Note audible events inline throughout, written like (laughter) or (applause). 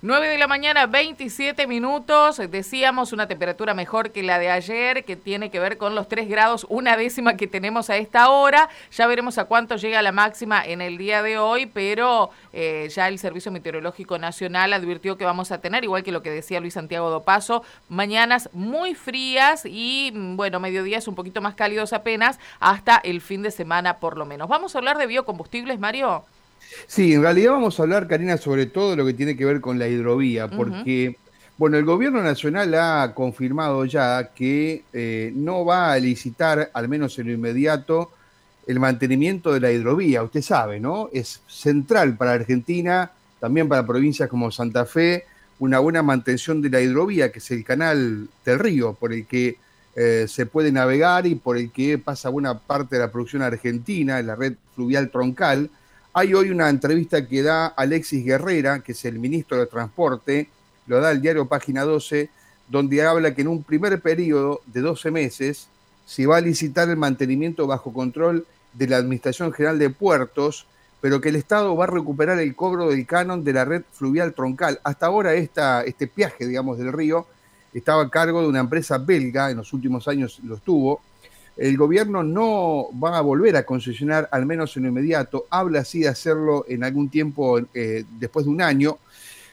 9 de la mañana, 27 minutos. Decíamos una temperatura mejor que la de ayer, que tiene que ver con los 3 grados, una décima que tenemos a esta hora. Ya veremos a cuánto llega la máxima en el día de hoy, pero eh, ya el Servicio Meteorológico Nacional advirtió que vamos a tener, igual que lo que decía Luis Santiago Dopaso, mañanas muy frías y, mm, bueno, mediodías un poquito más cálidos apenas hasta el fin de semana por lo menos. ¿Vamos a hablar de biocombustibles, Mario? Sí, en realidad vamos a hablar, Karina, sobre todo lo que tiene que ver con la hidrovía, porque, bueno, el gobierno nacional ha confirmado ya que eh, no va a licitar, al menos en lo inmediato, el mantenimiento de la hidrovía. Usted sabe, ¿no? Es central para Argentina, también para provincias como Santa Fe, una buena mantención de la hidrovía, que es el canal del río por el que eh, se puede navegar y por el que pasa buena parte de la producción argentina, la red fluvial troncal hay hoy una entrevista que da Alexis Guerrera, que es el ministro de Transporte, lo da el diario Página 12, donde habla que en un primer periodo de 12 meses se va a licitar el mantenimiento bajo control de la Administración General de Puertos, pero que el Estado va a recuperar el cobro del canon de la red fluvial troncal. Hasta ahora esta, este viaje, digamos, del río estaba a cargo de una empresa belga, en los últimos años lo estuvo, el gobierno no va a volver a concesionar, al menos en inmediato, habla así de hacerlo en algún tiempo eh, después de un año,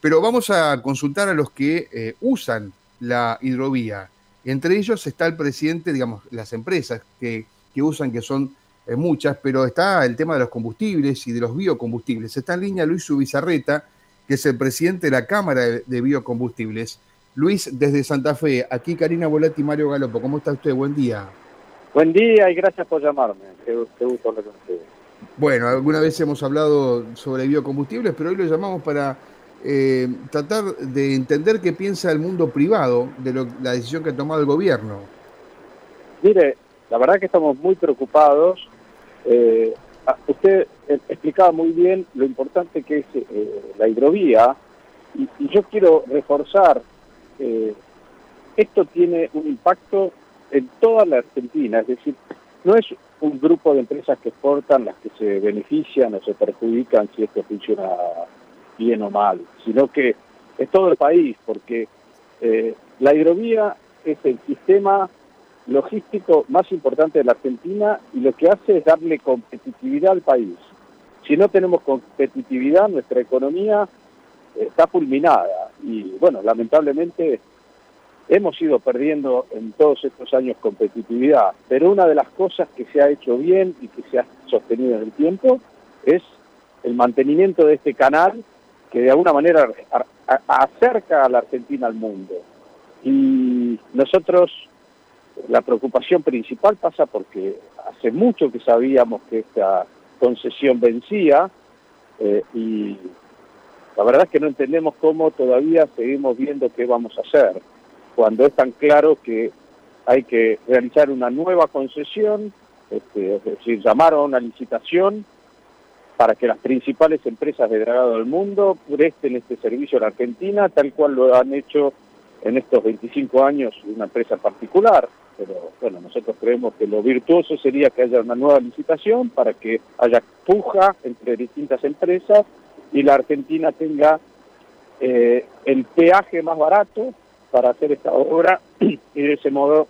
pero vamos a consultar a los que eh, usan la hidrovía. Entre ellos está el presidente, digamos, las empresas que, usan, que son eh, muchas, pero está el tema de los combustibles y de los biocombustibles. Está en línea Luis Subizarreta, que es el presidente de la Cámara de, Biocombustibles. Luis, desde Santa Fe, aquí Karina Volati y Mario Galopo. ¿Cómo está usted? Buen día. Buen día y gracias por llamarme. Qué, gusto hablar con ustedes. Bueno, alguna vez hemos hablado sobre biocombustibles, pero hoy lo llamamos para eh, tratar de entender qué piensa el mundo privado de la decisión que ha tomado el gobierno. Mire, la verdad que estamos muy preocupados. Eh, usted eh, explicaba muy bien lo importante que es la hidrovía y, y, yo quiero reforzar, esto tiene un impacto en toda la Argentina, es decir, no es un grupo de empresas que exportan las que se benefician o se perjudican si esto funciona bien o mal, sino que es todo el país, porque eh, la hidrovía es el sistema logístico más importante de la Argentina y lo que hace es darle competitividad al país. Si no tenemos competitividad, nuestra economía está fulminada y, bueno, lamentablemente hemos ido perdiendo en todos estos años competitividad, pero una de las cosas que se ha hecho bien y que se ha sostenido en el tiempo es el mantenimiento de este canal que de alguna manera acerca a la Argentina al mundo. Y nosotros, la preocupación principal pasa porque hace mucho que sabíamos que esta concesión vencía eh, y la verdad es que no entendemos cómo todavía seguimos viendo qué vamos a hacer cuando es tan claro que hay que realizar una nueva concesión, este, es decir, llamar a una licitación para que las principales empresas de dragado del mundo presten este servicio a la Argentina, tal cual lo han hecho en estos 25 años una empresa particular. Pero bueno, nosotros creemos que lo virtuoso sería que haya una nueva licitación para que haya puja entre distintas empresas y la Argentina tenga eh, el peaje más barato para hacer esta obra (clears throat) y de ese modo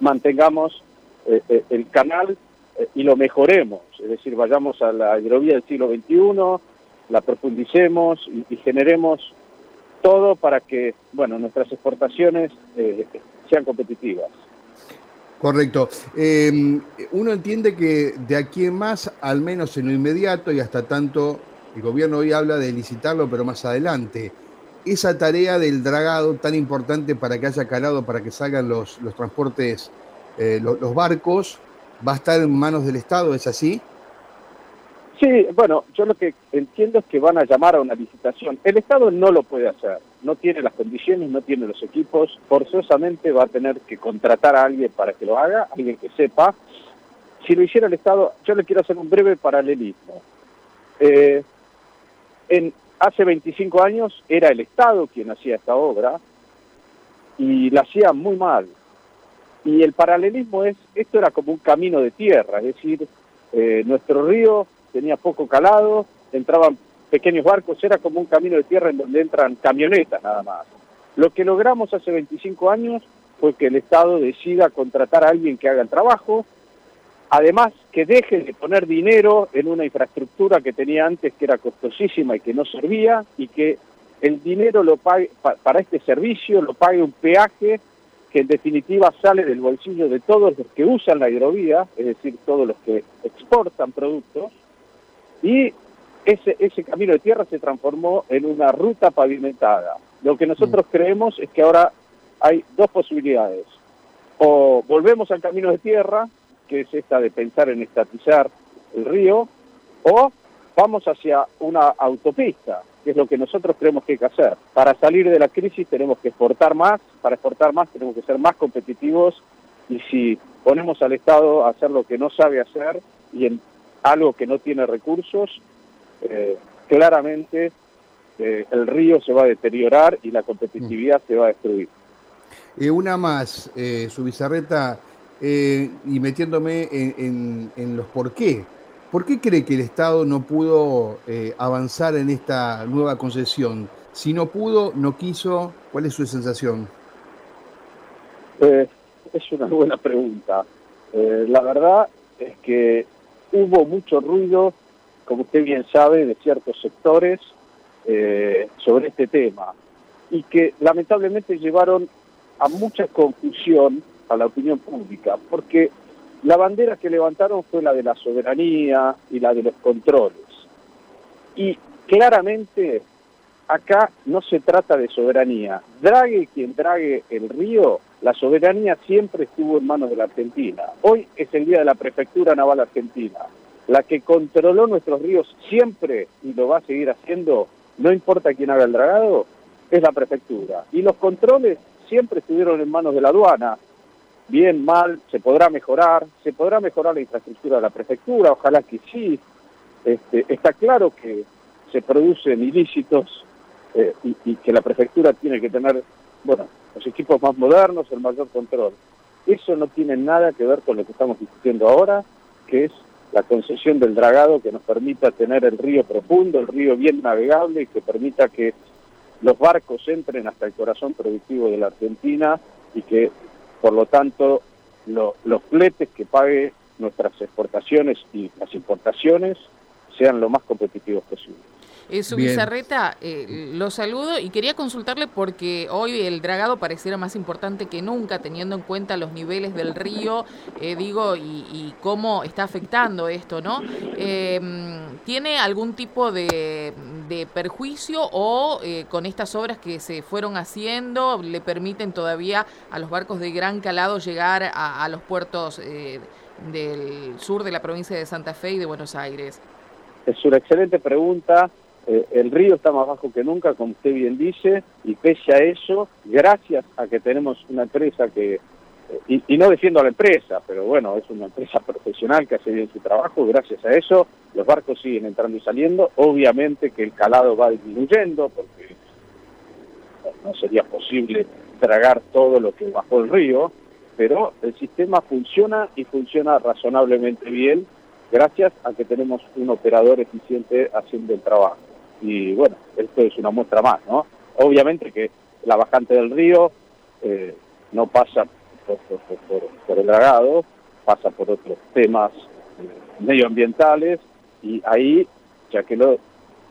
mantengamos eh, eh, el canal eh, y lo mejoremos, es decir, vayamos a la hidrovía del siglo XXI, la profundicemos y, generemos todo para que, bueno, nuestras exportaciones sean competitivas. Correcto. Em, uno entiende que de aquí en más, al menos en lo inmediato y hasta tanto, el gobierno hoy habla de licitarlo, pero más adelante esa tarea del dragado tan importante para que haya calado, para que salgan los, los transportes, eh, los, barcos, va a estar en manos del Estado, ¿es así? Sí, bueno, yo lo que entiendo es que van a llamar a una licitación. El Estado no lo puede hacer, no tiene las condiciones, no tiene los equipos, forzosamente va a tener que contratar a alguien para que lo haga, alguien que sepa. Si lo hiciera el Estado, yo le quiero hacer un breve paralelismo. Eh, en, hace 25 años era el Estado quien hacía esta obra y la hacía muy mal. Y el paralelismo es, esto era como un camino de tierra, es decir, eh, nuestro río tenía poco calado, entraban pequeños barcos, era como un camino de tierra en donde entran camionetas nada más. Lo que logramos hace 25 años fue que el Estado decida contratar a alguien que haga el trabajo, además que deje de poner dinero en una infraestructura que tenía antes que era costosísima y que no servía, y que el dinero lo pague, para este servicio lo pague un peaje que en definitiva sale del bolsillo de todos los que usan la hidrovía, es decir, todos los que exportan productos, y ese, ese camino de tierra se transformó en una ruta pavimentada. Lo que nosotros mm. creemos es que ahora hay dos posibilidades. O volvemos al camino de tierra, que es esta de pensar en estatizar el río, o vamos hacia una autopista, que es lo que nosotros creemos que hay que hacer. Para salir de la crisis tenemos que exportar más, para exportar más tenemos que ser más competitivos y si ponemos al Estado a hacer lo que no sabe hacer y en algo que no tiene recursos, eh, claramente eh, el río se va a deteriorar y la competitividad se va a destruir. Eh, una más, su bizarreta, y metiéndome en, en los por qué. ¿Por qué cree que el Estado no pudo eh, avanzar en esta nueva concesión? Si no pudo, no quiso, ¿cuál es su sensación? Eh, es una buena pregunta. Eh, la verdad es que hubo mucho ruido, como usted bien sabe, de ciertos sectores sobre este tema y que lamentablemente llevaron a mucha confusión a la opinión pública, porque la bandera que levantaron fue la de la soberanía y la de los controles. Y claramente acá no se trata de soberanía. Drague quien drague el río, la soberanía siempre estuvo en manos de la Argentina. Hoy es el día de la Prefectura Naval Argentina. La que controló nuestros ríos siempre y lo va a seguir haciendo, no importa quién haga el dragado, es la Prefectura. Y los controles siempre estuvieron en manos de la aduana, bien, mal, se podrá mejorar, se podrá mejorar la infraestructura de la prefectura, ojalá que sí. Este, está claro que se producen ilícitos eh, y, que la prefectura tiene que tener, bueno, los equipos más modernos, el mayor control. Eso no tiene nada que ver con lo que estamos discutiendo ahora, que es la concesión del dragado que nos permita tener el río profundo, el río bien navegable y que permita que los barcos entren hasta el corazón productivo de la Argentina y que por lo tanto, los fletes que pague nuestras exportaciones y las importaciones sean lo más competitivos posible. Eh, su bizarreta, eh, lo saludo y quería consultarle porque hoy el dragado pareciera más importante que nunca, teniendo en cuenta los niveles del río, eh, digo, y, cómo está afectando esto, ¿no? ¿Tiene algún tipo de, perjuicio o con estas obras que se fueron haciendo le permiten todavía a los barcos de gran calado llegar a los puertos del sur de la provincia de Santa Fe y de Buenos Aires? Es una excelente pregunta. Eh, el río está más bajo que nunca, como usted bien dice, y pese a eso, gracias a que tenemos una empresa que, eh, y, no defiendo a la empresa, pero bueno, es una empresa profesional que hace bien su trabajo, gracias a eso los barcos siguen entrando y saliendo, obviamente que el calado va disminuyendo, porque no sería posible tragar todo lo que bajó el río, pero el sistema funciona y funciona razonablemente bien gracias a que tenemos un operador eficiente haciendo el trabajo y bueno, esto es una muestra más, ¿no? Obviamente que la bajante del río eh, no pasa por, el dragado, pasa por otros temas eh, medioambientales y ahí, ya que lo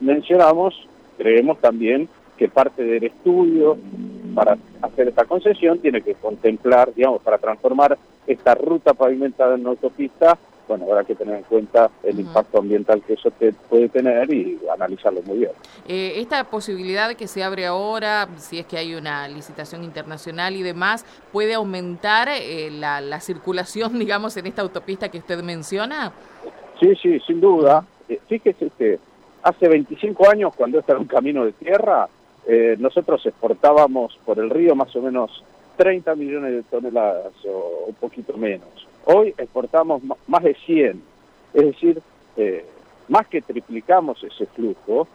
mencionamos, creemos también que parte del estudio para hacer esta concesión tiene que contemplar, digamos, para transformar esta ruta pavimentada en autopista bueno, habrá que tener en cuenta el impacto ambiental que eso te puede tener y analizarlo muy bien. Eh, esta posibilidad que se abre ahora, si es que hay una licitación internacional y demás, ¿puede aumentar eh, la, circulación, (laughs) digamos, en esta autopista que usted menciona? Sí, sí, sin duda. Eh, fíjese que hace 25 años, cuando este era un camino de tierra, nosotros exportábamos por el río más o menos 30 millones de toneladas o un poquito menos Hoy exportamos más de 100, es decir, eh, más que triplicamos ese flujo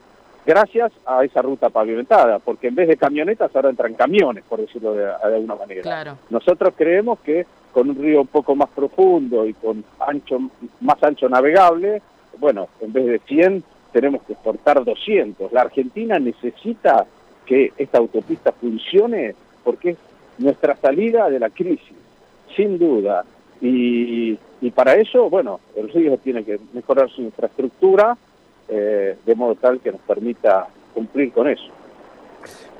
gracias a esa ruta pavimentada, porque en vez de camionetas ahora entran camiones, por decirlo de, alguna manera. Nosotros creemos que con un río un poco más profundo y con ancho más ancho navegable, bueno, en vez de 100 tenemos que exportar 200. La Argentina necesita que esta autopista funcione porque es nuestra salida de la crisis, sin duda. Y, para eso, bueno, el río tiene que mejorar su infraestructura eh, de modo tal que nos permita cumplir con eso.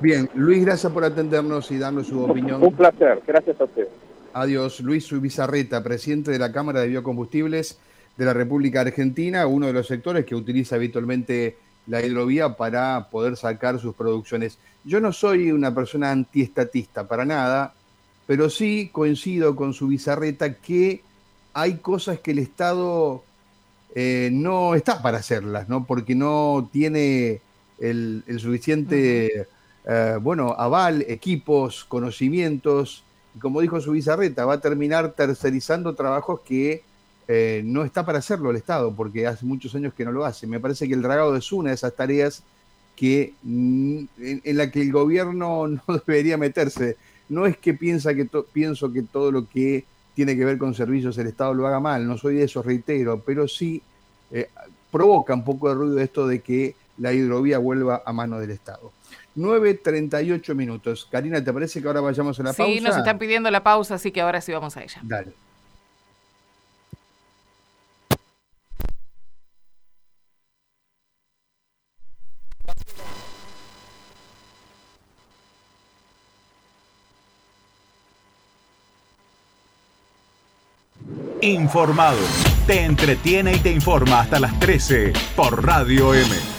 Bien, Luis, gracias por atendernos y darnos su opinión. Un placer, gracias a usted. Adiós, Luis Subizarreta, presidente de la Cámara de Biocombustibles de la República Argentina, uno de los sectores que utiliza habitualmente la hidrovía para poder sacar sus producciones. Yo no soy una persona antiestatista para nada, pero sí coincido con su bizarreta que hay cosas que el Estado eh, no está para hacerlas, ¿no? Porque no tiene el, suficiente, eh, bueno, aval, equipos, conocimientos, y como dijo su bizarreta, va a terminar tercerizando trabajos que eh, no está para hacerlo el Estado, porque hace muchos años que no lo hace. Me parece que el dragado es una de esas tareas que, mm, en, la que el gobierno (laughs) no debería meterse. No es que, piensa que pienso que todo lo que tiene que ver con servicios el Estado lo haga mal, no soy de eso, reitero, pero sí eh, provoca un poco de ruido esto de que la hidrovía vuelva a mano del Estado. 9.38 minutos. Karina, ¿te parece que ahora vayamos a la pausa? Sí, nos están pidiendo la pausa, así que ahora sí vamos a ella. Dale. Informado. Te entretiene y te informa hasta las 13 por Radio M.